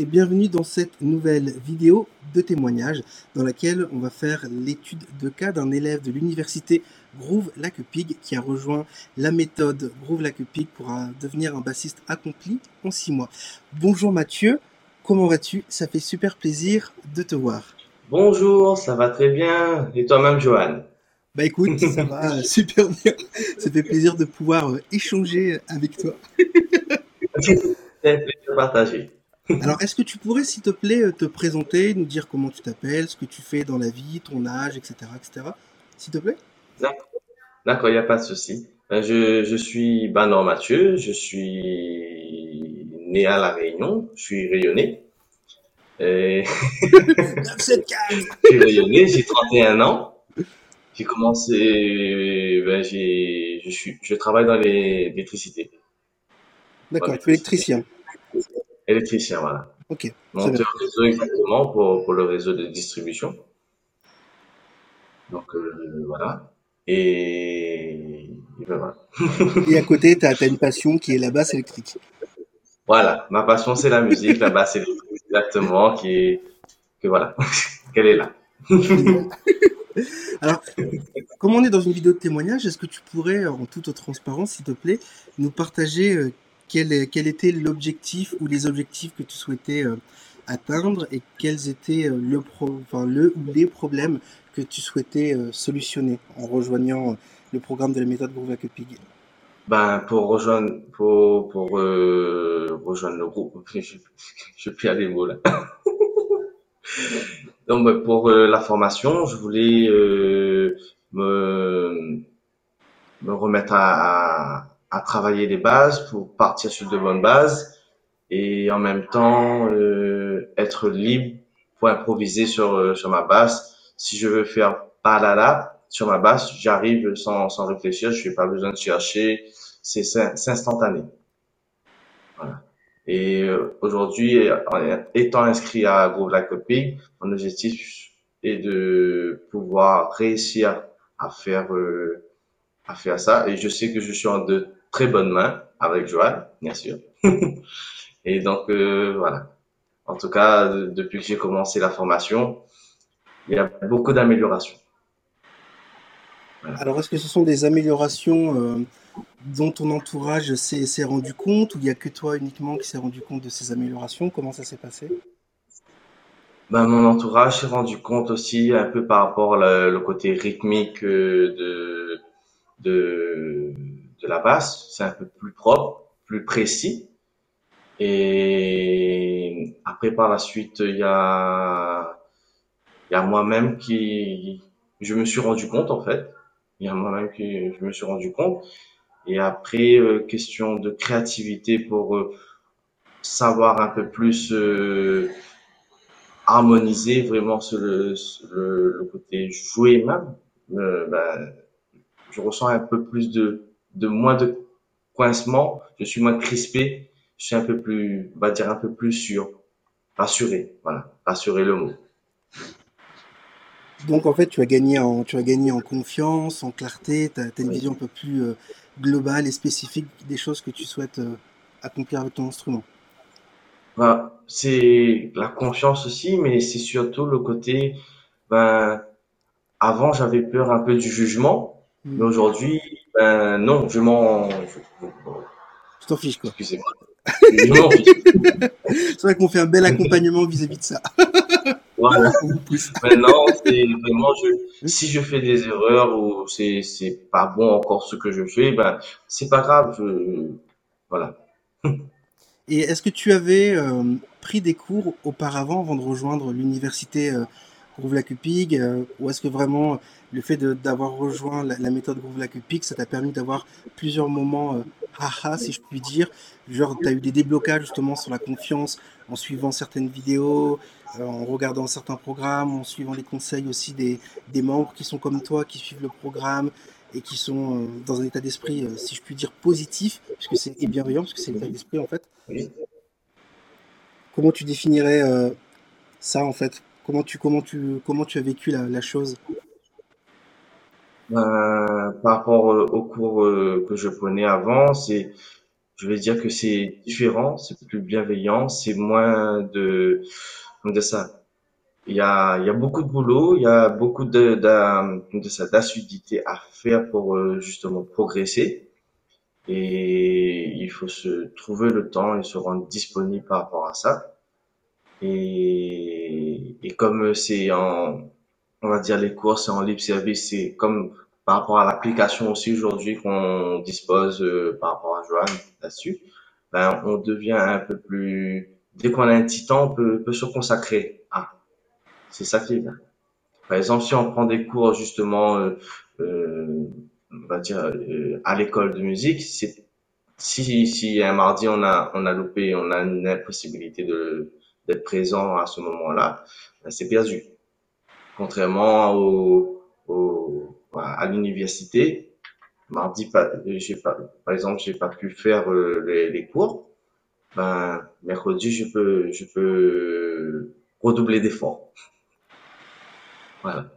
et bienvenue dans cette nouvelle vidéo de témoignage dans laquelle on va faire l'étude de cas d'un élève de l'université Groove Lacupig qui a rejoint la méthode Groove Lacupig pour devenir un bassiste accompli en six mois. Bonjour Mathieu, comment vas-tu? Ça fait super plaisir de te voir. Bonjour, ça va très bien. Et toi-même Johan? Bah écoute, ça va super bien. Ça fait plaisir de pouvoir euh, échanger avec toi. C'est un plaisir partagé. Alors, est-ce que tu pourrais, s'il te plaît, euh, te présenter, nous dire comment tu t'appelles, ce que tu fais dans la vie, ton âge, etc., etc., s'il te plaît? D'accord, il n'y a pas de souci. Ben, je, je suis Banor Mathieu, je suis né à La Réunion, je suis rayonné. Et... je suis rayonné, j'ai 31 ans. J'ai commencé, ben, j'ai, je suis, je travaille dans l'électricité. D'accord, tu es électricien. Électricien, voilà. Ok. Monteur réseau exactement pour, pour le réseau de distribution. Donc euh, voilà. Et, et, ben voilà. et à côté, tu as, une passion qui est la basse électrique. Voilà, ma passion c'est la musique, la basse électrique exactement, qui est que voilà, qu'elle est là. Alors, comme on est dans une vidéo de témoignage, est-ce que tu pourrais, en toute transparence, s'il te plaît, nous partager euh, quel, était l'objectif ou les objectifs que tu souhaitais euh, atteindre et quels étaient euh, le, ou les problèmes que tu souhaitais euh, solutionner en rejoignant le programme de la méthode Groovacupig ben, pour rejoindre, pour, rejoindre le groupe, je, je plus les mots là. Donc, ben, pour la formation, je voulais me, me remettre à travailler les bases pour partir sur de bonnes bases et en même temps euh, être libre pour improviser sur euh, sur ma basse. Si je veux faire palala sur ma basse, j'arrive sans sans réfléchir, je n'ai pas besoin de chercher, c'est c'est instantané. Voilà. Et euh, aujourd'hui, étant inscrit à Groove Like a mon objectif est de pouvoir réussir à faire euh, à faire ça. Et je sais que je suis en de très bonne main avec Joël, bien sûr. et donc euh, voilà. En tout cas, depuis que j'ai commencé la formation, il y a beaucoup d'améliorations. Alors, est-ce que ce sont des améliorations euh, dont ton entourage s'est rendu compte ou il n'y a que toi uniquement qui s'est rendu compte de ces améliorations? Comment ça s'est passé? Ben, Mon entourage s'est rendu compte aussi un peu par rapport au côté rythmique euh, de, de, de la basse, c'est un peu plus propre, plus précis. Et après, par la suite, il y a, y a moi-même qui, je me suis rendu compte, en fait. Il y a moi-même qui, je me suis rendu compte. Et après, euh, question de créativité pour euh, savoir un peu plus euh, harmoniser vraiment sur le, le, côté jouer même. Ben, je ressens un peu plus de de moins de coincement, je suis moins crispé, je suis un peu plus, on va dire un peu plus sûr, rassuré, voilà, rassurer le mot. Donc en fait, tu as gagné en, tu as gagné en confiance, en clarté, tu as, une vision un peu plus euh, globale et spécifique des choses que tu souhaites euh, accomplir avec ton instrument. Bah, c'est la confiance aussi, mais c'est surtout le côté, ben, avant j'avais peur un peu du jugement, hmm. mais aujourd'hui ben non, je m'en. Je t'en fiche quoi. Excusez-moi. C'est vrai qu'on fait un bel accompagnement vis-à-vis de ça. Voilà. Maintenant, c'est vraiment, je, si je fais des erreurs ou c'est, c'est pas bon encore ce que je fais, ben, c'est pas grave, je, voilà. Et est-ce que tu avais euh, pris des cours auparavant avant de rejoindre l'université euh, Groove la Cupig euh, Ou est-ce que vraiment le fait d'avoir rejoint la, méthode Groove la Cupig, ça t'a permis d'avoir plusieurs moments euh, haha, si je puis dire? Genre, tu as eu des déblocages justement sur la confiance en suivant certaines vidéos, euh, en regardant certains programmes, en suivant les conseils aussi des, des membres qui sont comme toi, qui suivent le programme et qui sont dans un état d'esprit, si je puis dire, positif, puisque c'est et bienveillant, parce que c'est l'état d'esprit en fait. Comment tu définirais ça en fait? Comment tu, comment tu, comment tu as vécu la, chose? Ben, Par rapport euh, au cours euh, que je prenais avant, c'est, je vais dire que c'est différent, c'est plus bienveillant, c'est moins de, de ça? Il y a, il y a beaucoup de boulot, il y a beaucoup de, de ça, d'assiduité à faire pour euh, justement progresser. Et il faut se trouver le temps et se rendre disponible par rapport à ça. Et, et comme c'est en, on va dire les cours, c'est en libre service, c'est comme par rapport à l'application aussi aujourd'hui qu'on dispose euh, par rapport à Joanne là-dessus, ben, on devient un peu plus, dès qu'on a un petit temps, on peut, peut se consacrer à. C'est ça qui est bien. Par exemple, si on prend des cours justement, euh, euh, on va dire euh, à l'école de musique, c'est si si un mardi on a on a loupé, on a une impossibilité de d'être présent à ce moment-là, ben, c'est perdu. Contrairement au, au à l'université, mardi pas, j'ai pas, par exemple, j'ai pas pu faire euh, les, les cours. Ben mercredi, je peux je peux redoubler d'efforts. Voilà.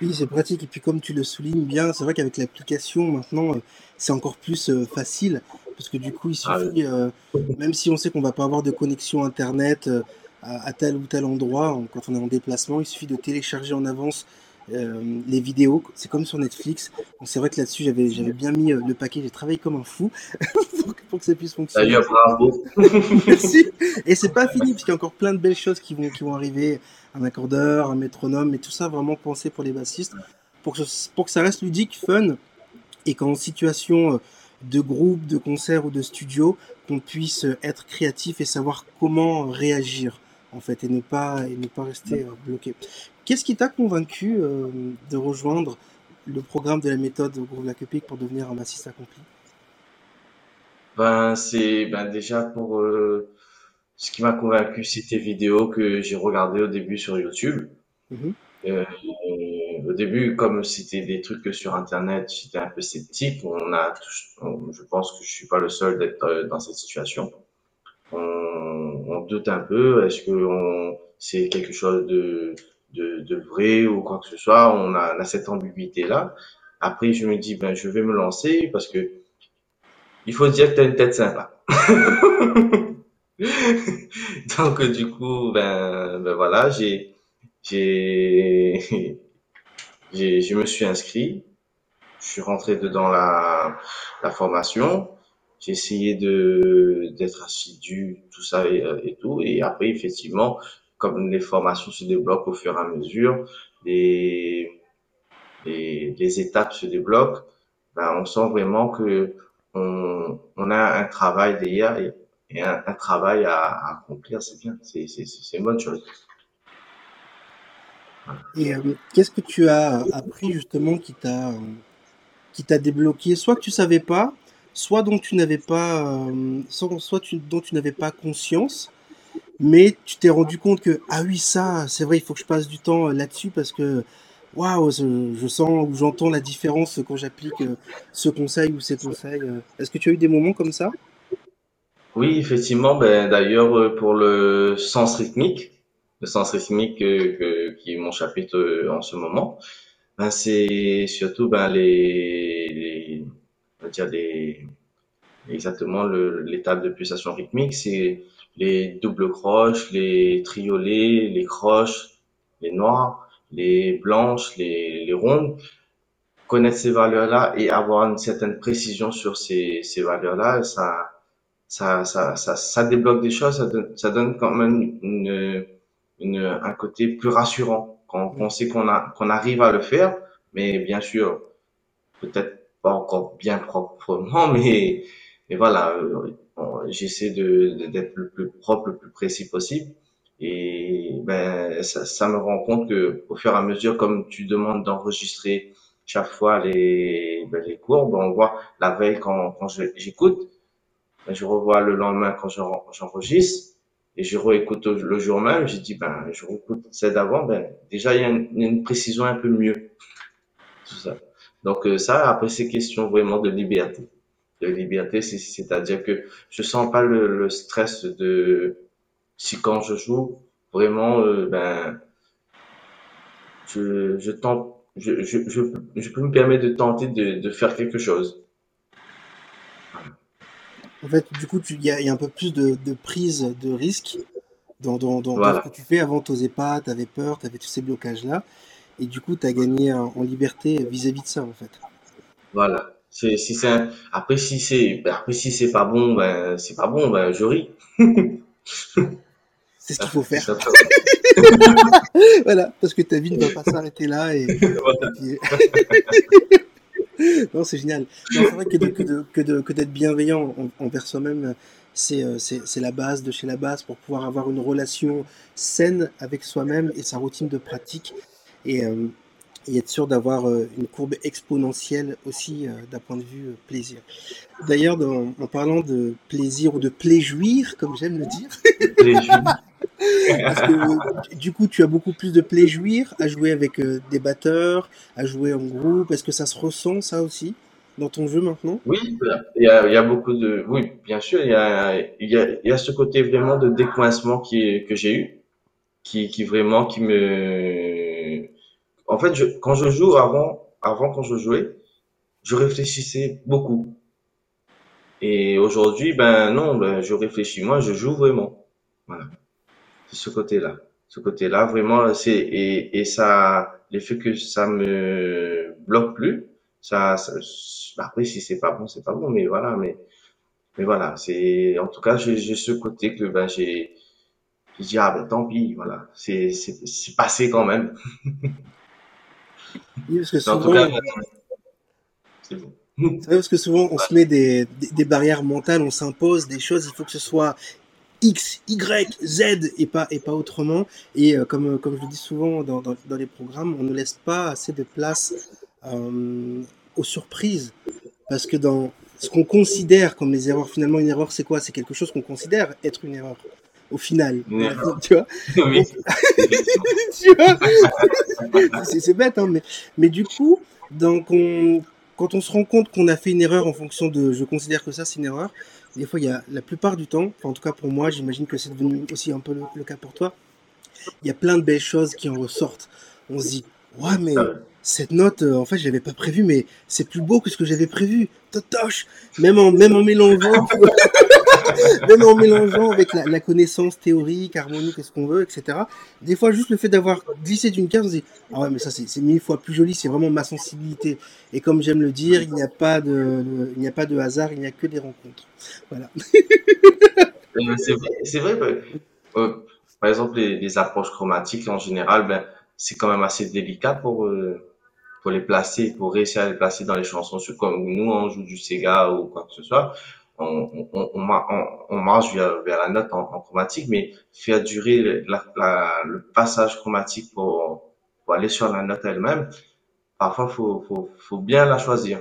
Oui, c'est pratique. Et puis, comme tu le soulignes bien, c'est vrai qu'avec l'application, maintenant, euh, c'est encore plus euh, facile. Parce que du coup, il Ah, suffit, euh, même si on sait qu'on va pas avoir de connexion Internet euh, à, à tel ou tel endroit, en- quand on est en déplacement, il suffit de télécharger en avance euh, les vidéos. C'est comme sur Netflix. C'est vrai que là-dessus, j'avais, j'avais bien mis euh, le paquet. J'ai travaillé comme un fou pour, que pour que ça puisse fonctionner. D'ailleurs, bravo. Merci. Et c'est pas fini, parce qu'il y a encore plein de belles choses qui vont, qui vont arriver. Un accordeur, un métronome, et tout ça vraiment pensé pour les bassistes, pour que, ce- pour que ça reste ludique, fun, et qu'en situation euh, de groupe, de concert ou de studio, qu'on puisse être créatif et savoir comment réagir, en fait, et ne pas, et ne pas rester euh, bloqué. Qu'est-ce qui t'a convaincu euh, de rejoindre le programme de la méthode Groove Pig pour devenir un bassiste accompli? Ben c'est ben déjà pour euh, ce qui m'a convaincu, c'est tes vidéos que j'ai regardées au début sur YouTube. Mhm. Au début, comme c'était des trucs que sur Internet, j'étais un peu sceptique. On a, on- je pense que je suis pas le seul d'être dans cette situation. On, on doute un peu. Est-ce que c'est quelque chose de, de, de vrai ou quoi que ce soit? On a, on a cette ambiguïté-là. Après, je me dis, ben, je vais me lancer parce que il faut dire que tu une tête sympa. Donc, du coup, ben, ben voilà, j'ai, j'ai, je me suis inscrit. Je suis rentré dedans la, la formation. J'ai essayé de, d'être assidu, tout ça et, euh, et tout. Et après, effectivement, comme les formations se débloquent au fur et à mesure, les, les, étapes se débloquent, ben, on sent vraiment que on, on a un travail derrière et, un, travail à, accomplir. C'est bien. C'est, une bonne chose. Et euh, qu'est-ce que tu as appris justement qui t'a qui t'a débloqué, soit que tu savais pas, soit dont tu n'avais pas, euh, soit, dont tu n'avais pas conscience, mais tu t'es rendu compte que ah oui ça, c'est vrai, il faut que je passe du temps euh, là-dessus parce que waouh, je, sens ou j'entends la différence quand j'applique euh, ce conseil ou ces conseils. Est-ce que tu as eu des moments comme ça? Oui, effectivement, ben, d'ailleurs, pour le sens rythmique, le sens rythmique que- qui est mon chapitre en ce moment, ben, c'est surtout ben, les, dire les, exactement l'étape de pulsation rythmique, c'est les doubles croches, les triolets, les croches, les noires, les blanches, les, rondes. Connaître ces valeurs-là et avoir une certaine précision sur ces, ces valeurs-là, ça, ça, ça, ça, débloque des choses, ça donne, quand même une, un côté plus rassurant quand on sait qu'on qu'on arrive à le faire, mais bien sûr, peut-être pas encore bien proprement, mais, mais voilà, euh, j'essaie de, d'être le plus propre, le plus précis possible. Et ben, ça, ça me rend compte que au fur et à mesure, comme tu demandes d'enregistrer chaque fois les, ben, les cours, ben, on voit la veille quand, quand j'écoute, ben, je revois le lendemain quand j'en- j'enregistre et je réécoute le jour même. J'ai dit, ben, je réécoute celle d'avant. Ben, déjà, il y a une, une précision un peu mieux. Tout ça. Donc, euh, ça, après, c'est question vraiment de liberté. De liberté, c'est- c'est-à-dire que je sens pas le, le stress de si quand je joue, vraiment, euh, ben, je, je tente, je, je, je, je peux me permettre de tenter de, de faire quelque chose. En fait, du coup, il y, a un peu plus de, prise de risque dans, dans, ce que tu fais. Avant, tu n'osais pas, tu avais peur, tu avais tous ces blocages-là. Et du coup, tu as gagné en, liberté vis-à-vis de ça, en fait. Voilà. Si c'est Après, si c'est après si c'est pas bon, ben c'est pas bon, ben je ris. c'est ce qu'il faut faire. voilà, parce que ta vie ne va pas s'arrêter là. Et... non, c'est génial. C'est vrai que, que, d'être bienveillant envers soi-même, euh, c'est la base de chez la base pour pouvoir avoir une relation saine avec soi-même et sa routine de pratique. Et, euh, être sûr d'avoir euh, une courbe exponentielle aussi d'un point de vue plaisir. D'ailleurs, en parlant de plaisir ou de pléjouir, comme j'aime le dire, Parce que du coup, tu as beaucoup plus de plaisir à jouer avec euh, des batteurs, à jouer en groupe. Est-ce que ça se ressent, ça aussi, dans ton jeu maintenant? Oui, il y, a, il y a beaucoup de. Oui, bien sûr, il y a, il y a, il y a ce côté vraiment de décoincement qui, que j'ai eu, qui, qui vraiment qui me. En fait, je, quand je joue avant, avant quand je jouais, je réfléchissais beaucoup. Et aujourd'hui, ben non, ben, je réfléchis moins, je joue vraiment. Voilà ce côté-là. Ce côté-là, vraiment, c'est et, et ça, l'effet que ça me bloque plus, ça, ça bah, après si c'est pas bon, c'est pas bon, mais voilà, mais mais voilà, c'est en tout cas j'ai ce côté que ben j'ai je dis ah ben tant pis, voilà, c'est c'est passé quand même. oui, parce que souvent, cas, bon. Vrai parce que souvent on se met des, des, des barrières mentales, on s'impose des choses, il faut que ce soit X, Y, Z et pas, et pas autrement. Et euh, comme, comme je le dis souvent dans, dans, dans, les programmes, on ne laisse pas assez de place euh, aux surprises. Parce que dans ce qu'on considère comme les erreurs, finalement, une erreur, c'est quoi? C'est quelque chose qu'on considère être une erreur. Au final, tu vois, c'est bête, hein, mais, mais du coup, donc on, quand on se rend compte qu'on a fait une erreur en fonction de je considère que ça c'est une erreur, des fois, il y a la plupart du temps, en tout cas pour moi, j'imagine que c'est devenu aussi un peu le, cas pour toi, il y a plein de belles choses qui en ressortent. On se dit, ouais, mais cette note, euh, en fait, je l'avais pas prévu, mais c'est plus beau que ce que j'avais prévu. Totoche! Même en, même en mélangeant, même en mélangeant avec la, connaissance théorique, harmonique, ce qu'on veut, etc. Des fois, juste le fait d'avoir glissé d'une case, ah ouais, mais ça, c'est mille fois plus joli, c'est vraiment ma sensibilité. Et comme j'aime le dire, il n'y a pas de, a pas de hasard, il n'y a que des rencontres. Voilà. Euh, c'est vrai, vrai euh, par exemple, les, approches chromatiques, en général, ben, c'est quand même assez délicat pour, pour les placer, pour réussir à les placer dans les chansons. Comme nous, on joue du Sega ou quoi que ce soit, on, on, on, marche vers, vers, la note en, chromatique, mais faire durer la, la, le passage chromatique pour, pour aller sur la note elle-même, parfois faut, faut, faut bien la choisir.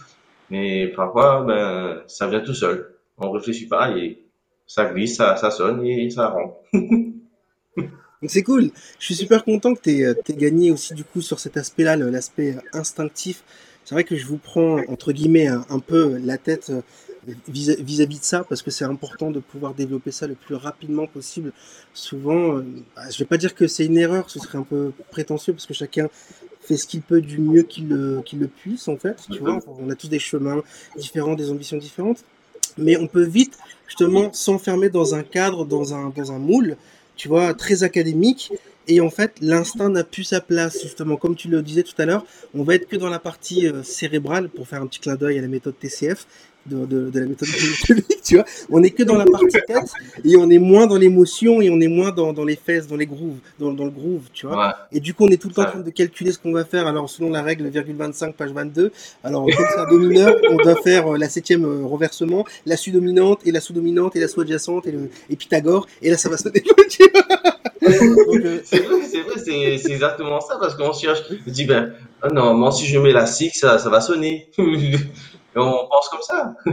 mais parfois, ben, ça vient tout seul. On réfléchit pas et ça glisse, ça, ça sonne et ça rentre. c'est cool. Je suis super content que tu aies, euh, gagné aussi du coup sur cet aspect-là, l'aspect instinctif. C'est vrai que je vous prends entre guillemets un, peu la tête vis-à-vis de ça parce que c'est important de pouvoir développer ça le plus rapidement possible. Souvent, euh, bah, je vais pas dire que c'est une erreur, ce serait un peu prétentieux parce que chacun fait ce qu'il peut du mieux qu'il le, puisse en fait. Tu vois, on a tous des chemins différents, des ambitions différentes, mais on peut vite justement s'enfermer dans un cadre, dans un, dans un moule tu vois, très académique. Et en fait, l'instinct n'a plus sa place, justement. Comme tu le disais tout à l'heure, on va être que dans la partie euh, cérébrale, pour faire un petit clin d'œil à la méthode TCF, de, de, de la méthode tu vois. On est que dans la partie tête et on est moins dans l'émotion et on est moins dans, dans les fesses, dans les grooves, dans, dans le groove, tu vois. Et du coup, on est tout le temps en train de calculer ce qu'on va faire. Alors, selon la règle 25, page 22, alors, comme c'est un domineur, on doit faire euh, la septième euh, renversement, la sous-dominante et la sous-dominante et la sous-adjacente et, le, et Pythagore. Et là, ça va se euh, c'est vrai, c'est vrai, c'est exactement ça parce qu'on cherche. Je dis, ben, oh non, moi, si je mets la six, ça, ça va sonner. on pense comme ça.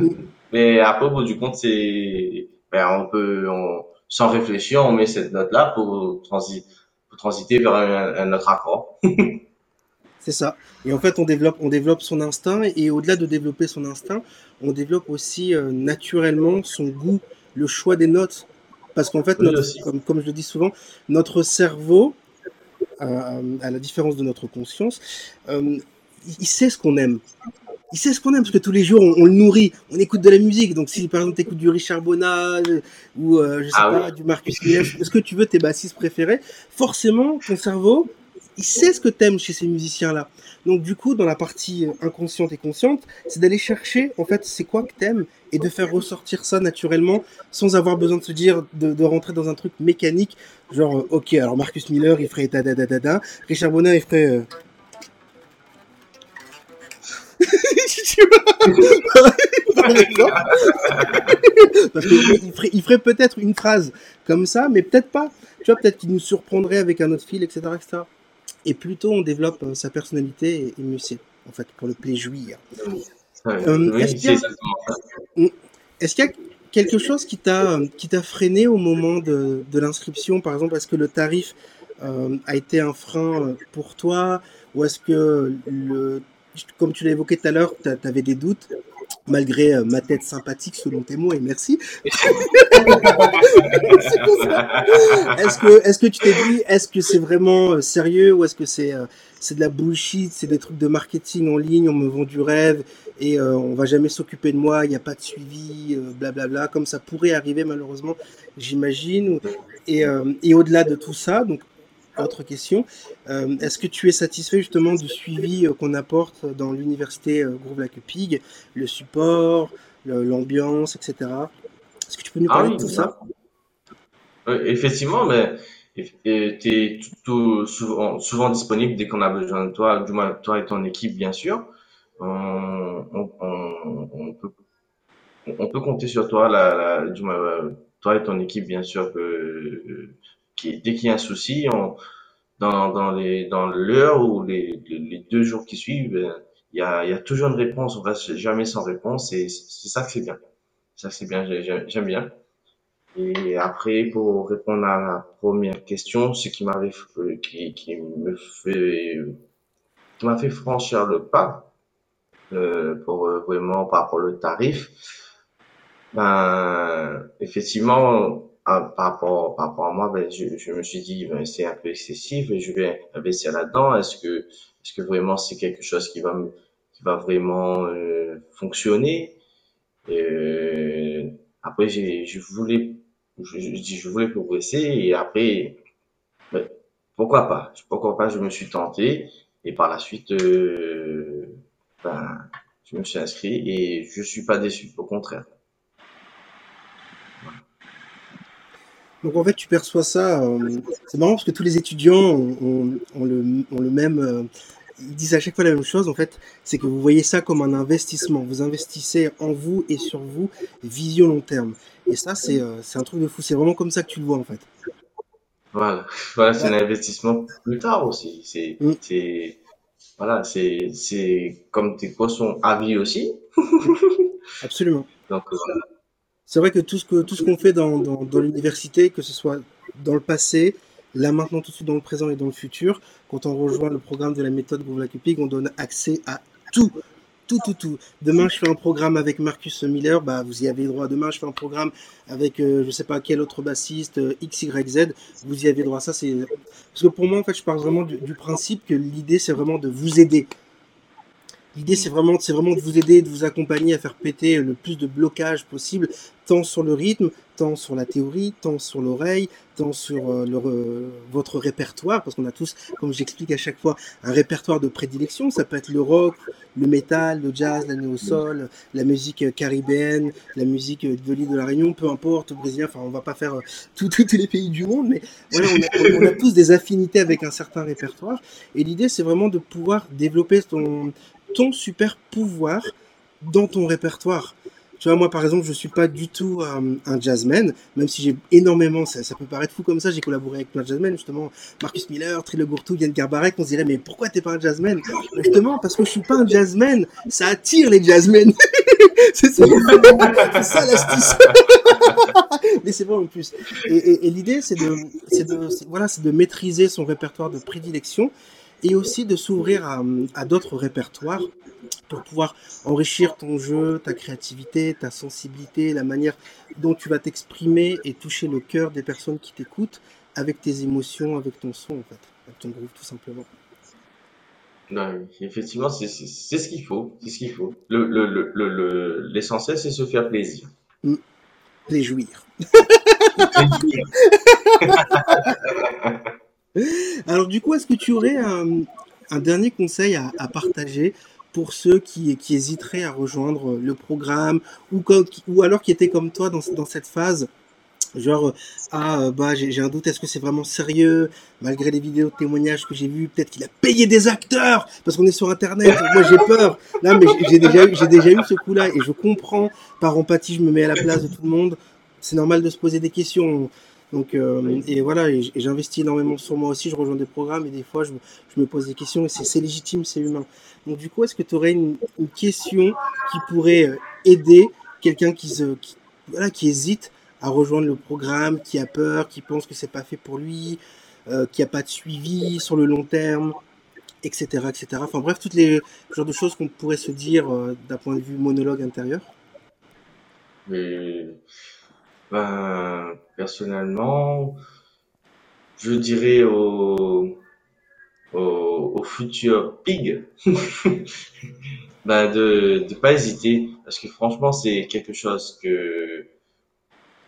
Mais après, au bout du compte, c'est, ben, on peut, on, sans réfléchir, on met cette note-là pour, transi pour transiter vers un, autre accord. c'est ça. Et en fait, on développe, on développe son instinct et au-delà de développer son instinct, on développe aussi euh, naturellement son goût, le choix des notes. Parce qu'en fait, comme, comme, je le dis souvent, notre cerveau, euh, à la différence de notre conscience, euh, il sait ce qu'on aime. Il sait ce qu'on aime parce que tous les jours on, le nourrit, on écoute de la musique. Donc si par exemple tu écoutes du Richard Bonnat ou je sais ah pas du Marcus Miller, est-ce que tu veux tes bassistes préférés? Forcément, ton cerveau, il sait ce que t'aimes chez ces musiciens-là. Donc du coup, dans la partie inconsciente et consciente, c'est d'aller chercher en fait c'est quoi que t'aimes et de faire ressortir ça naturellement sans avoir besoin de se dire de, rentrer dans un truc mécanique genre ok alors Marcus Miller il ferait da da da da da Richard Bonnat il ferait euh, Parce qu'il ferait, il ferait peut-être une phrase comme ça, mais peut-être pas. Tu vois, peut-être qu'il nous surprendrait avec un autre fil, etc., etc. Et plutôt on développe euh, sa personnalité et, mieux c'est, en fait, pour le plaisir. Euh, est-ce qu'il y, a quelque chose qui t'a qui t'a freiné au moment de, de l'inscription, par exemple, est-ce que le tarif euh, a été un frein pour toi, ou est-ce que le comme tu l'as évoqué tout à l'heure, tu avais des doutes, malgré euh, ma tête sympathique selon tes mots, et merci. est-ce que, est-ce que tu t'es dit, est-ce que c'est vraiment euh, sérieux ou est-ce que c'est euh, c'est de la bullshit, c'est des trucs de marketing en ligne, on me vend du rêve et on va jamais s'occuper de moi, il n'y a pas de suivi, blablabla, bla bla, comme ça pourrait arriver malheureusement, j'imagine. Et, et au-delà de tout ça, donc autre question. Euh, est-ce que tu es satisfait justement du suivi euh, qu'on apporte dans l'université euh, Groove Like Pig, le support, l'ambiance, etc. Est-ce que tu peux nous parler ah de tout ça, Effectivement, mais tu es tout, souvent, souvent, disponible dès qu'on a besoin de toi, du moins toi et ton équipe, bien sûr. On, peut, on peut compter sur toi, la, du moins, toi et ton équipe, bien sûr, que dès qu'il y a un souci, on, dans, dans les dans l'heure ou les, les, deux jours qui suivent, euh, il y a, y a toujours une réponse. On reste jamais sans réponse et c'est ça que c'est bien. Ça c'est bien, j'aime bien. Et après, pour répondre à la première question, ce qui m'avait qui, qui me fait qui m'a fait franchir le pas euh, pour euh, vraiment par rapport au tarif, ben effectivement ah, par rapport par rapport à moi, ben, je, je me suis dit ben, c'est un peu excessif et je vais investir là-dedans. Est-ce que est-ce que vraiment c'est quelque chose qui va qui va vraiment euh, fonctionner? Euh, Après je voulais je, je, je voulais progresser et après ben, pourquoi pas? Pourquoi pas? Je me suis tenté et par la suite euh, ben je me suis inscrit et je suis pas déçu au contraire. Donc en fait, tu perçois ça. Euh, c'est marrant parce que tous les étudiants ont, le, le, même. Euh, ils disent à chaque fois la même chose. En fait, c'est que vous voyez ça comme un investissement. Vous investissez en vous et sur vous, vision long terme. Et ça, c'est euh, un truc de fou. C'est vraiment comme ça que tu le vois en fait. Voilà, voilà c'est un investissement plus tard aussi. C'est mm. voilà, c'est comme tes poissons à vie aussi. Absolument. Donc voilà c'est vrai que tout ce que tout ce qu'on fait dans, dans, l'université, que ce soit dans le passé, là maintenant tout de suite dans le présent et dans le futur, quand on rejoint le programme de la méthode Cupic, on donne accès à tout. Tout, tout, tout. Demain, je fais un programme avec Marcus Miller, bah, vous y avez droit. Demain, je fais un programme avec, euh, je sais pas quel autre bassiste, euh, XYZ, vous y avez droit. Ça, c'est, parce que pour moi, en fait, je parle vraiment du principe que l'idée, c'est vraiment de vous aider. L'idée, c'est vraiment, c'est vraiment de vous aider, de vous accompagner à faire péter le plus de blocages possible, tant sur le rythme, tant sur la théorie, tant sur l'oreille, tant sur euh, le, votre répertoire, parce qu'on a tous, comme j'explique à chaque fois, un répertoire de prédilection. Ça peut être le rock, le métal, le jazz, la néo-sol, la musique caribéenne, la musique de l'île de la Réunion, peu importe, brésilien. Enfin, on va pas faire euh, tous les pays du monde, mais voilà, on a, on a tous des affinités avec un certain répertoire. Et l'idée, c'est vraiment de pouvoir développer ton ton super pouvoir dans ton répertoire. Tu vois, moi, par exemple, je suis pas du tout euh, un jazzman, même si j'ai énormément, ça, peut paraître fou comme ça, j'ai collaboré avec plein de jazzmen, justement, Marcus Miller, Trille Yann Garbarek, on se dirait, mais pourquoi t'es pas un jazzman? Justement, parce que je suis pas un jazzman, ça attire les jazzmen. c'est ça, ça l'astuce. mais c'est vrai en plus. Et, l'idée, c'est de, de, voilà, c'est de maîtriser son répertoire de prédilection et aussi de s'ouvrir à, à d'autres répertoires pour pouvoir enrichir ton jeu, ta créativité, ta sensibilité, la manière dont tu vas t'exprimer et toucher le cœur des personnes qui t'écoutent avec tes émotions, avec ton son en fait, avec ton groupe tout simplement. Non, effectivement, c'est ce qu'il faut, c'est ce qu'il faut. Le, le, le, le, le- l'essentiel, c'est se faire plaisir. Mm. Les jouir. Alors du coup, est-ce que tu aurais un, un dernier conseil à, à partager pour ceux qui, qui hésiteraient à rejoindre le programme ou, comme, ou alors qui étaient comme toi dans, dans cette phase Genre, euh, ah, euh, bah, j'ai un doute, est-ce que c'est vraiment sérieux Malgré les vidéos de témoignages que j'ai vues, peut-être qu'il a payé des acteurs Parce qu'on est sur Internet, moi j'ai peur. Non, mais j'ai déjà, déjà eu ce coup-là et je comprends, par empathie, je me mets à la place de tout le monde. C'est normal de se poser des questions. Donc, euh, et voilà, et j'investis énormément sur moi aussi, je rejoins des programmes et des fois je, me- je me pose des questions et c'est légitime, c'est humain. Donc, du coup, est-ce que tu aurais une, une question qui pourrait euh, aider quelqu'un qui, se, qui, voilà, qui hésite à rejoindre le programme, qui a peur, qui pense que c'est pas fait pour lui, euh, qui a pas de suivi sur le long terme, etc., etc. Enfin bref, toutes les genres de choses qu'on pourrait se dire euh, d'un point de vue monologue intérieur. Mais, ben, personnellement, je dirais au, au, futur pig, ben, de, de pas hésiter, parce que franchement, c'est quelque chose que,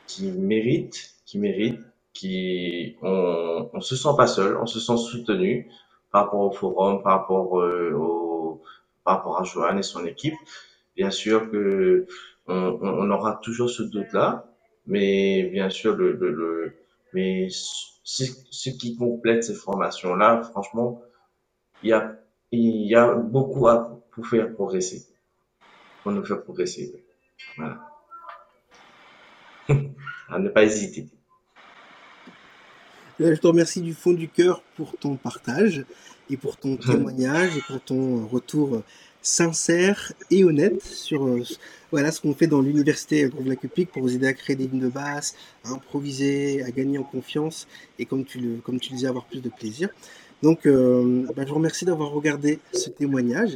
qui mérite, qui mérite, qui on, on se sent pas seul, on se sent soutenu par rapport au forum, par rapport euh, au, par rapport à Joanne et son équipe. Bien sûr que on, on aura toujours ce doute-là, mais bien sûr le, le, le mais ce, ce qui complète ces formations-là, franchement, il y a il y a beaucoup à pour faire progresser, pour nous faire progresser. Voilà, à ne pas hésiter. Euh, Je te remercie du fond du cœur pour ton partage et pour ton témoignage et pour ton retour sincère et honnête sur euh, ce- voilà, ce qu'on fait dans l'université Groove Lac Upic pour vous aider à créer des lignes de basse, à improviser, à gagner en confiance et comme tu le, comme tu le disais, avoir plus de plaisir. Donc, euh, bah, je vous remercie d'avoir regardé ce témoignage.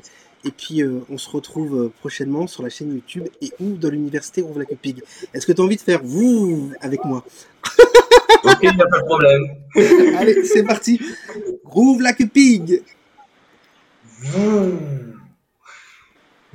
Et puis, euh, on se retrouve euh, prochainement sur la chaîne YouTube et ou dans l'université Groove Lac Upic. Est-ce que tu as envie de faire vous avec moi? Ok, il n'y a pas de problème. Allez, c'est parti. Groove like a pig. Move